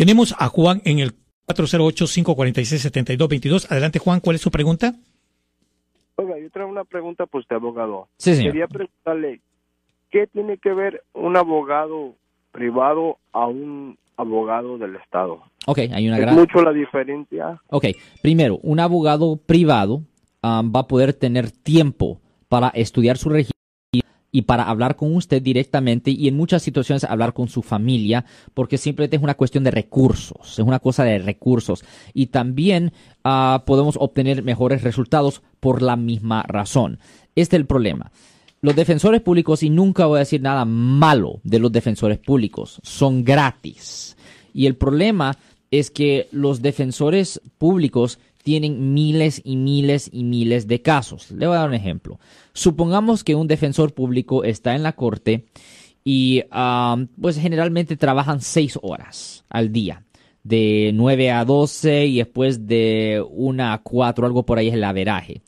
Tenemos a Juan en el 408-546-7222. Adelante, Juan, ¿cuál es su pregunta? Oiga, yo traigo una pregunta para usted, abogado. Sí, señor. Quería preguntarle, ¿qué tiene que ver un abogado privado a un abogado del Estado? Ok, hay una ¿Es gran... mucho la diferencia? Ok, primero, un abogado privado um, va a poder tener tiempo para estudiar su registro y para hablar con usted directamente y en muchas situaciones hablar con su familia, porque simplemente es una cuestión de recursos, es una cosa de recursos. Y también ah, podemos obtener mejores resultados por la misma razón. Este es el problema. Los defensores públicos, y nunca voy a decir nada malo de los defensores públicos, son gratis. Y el problema es que los defensores públicos tienen miles y miles y miles de casos. Le voy a dar un ejemplo. Supongamos que un defensor público está en la corte y um, pues generalmente trabajan seis horas al día, de 9 a 12 y después de 1 a 4, algo por ahí es el averaje.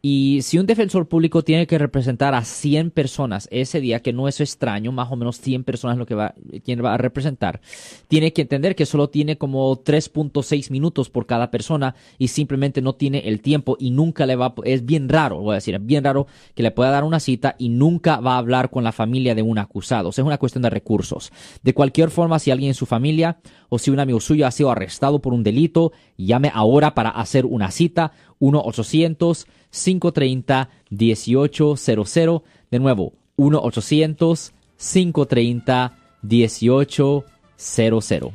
Y si un defensor público tiene que representar a 100 personas ese día, que no es extraño, más o menos 100 personas lo que va, quien va a representar, tiene que entender que solo tiene como 3.6 minutos por cada persona y simplemente no tiene el tiempo y nunca le va es bien raro, voy a decir, es bien raro que le pueda dar una cita y nunca va a hablar con la familia de un acusado. O sea, es una cuestión de recursos. De cualquier forma, si alguien en su familia o si un amigo suyo ha sido arrestado por un delito, llame ahora para hacer una cita 1-800-530-1800. De nuevo, 1-800-530-1800.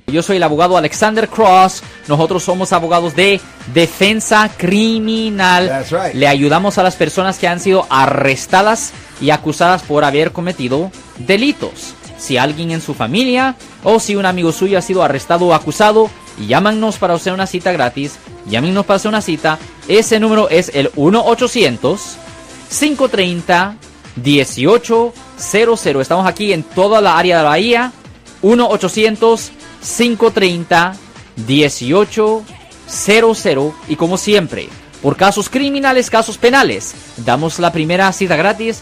Yo soy el abogado Alexander Cross. Nosotros somos abogados de defensa criminal. Right. Le ayudamos a las personas que han sido arrestadas y acusadas por haber cometido delitos. Si alguien en su familia o si un amigo suyo ha sido arrestado o acusado, llámanos para hacer una cita gratis. Llámenos para hacer una cita. Ese número es el 1-800-530-1800. Estamos aquí en toda la área de la Bahía. 1-800-530-1800. Y como siempre, por casos criminales, casos penales, damos la primera cita gratis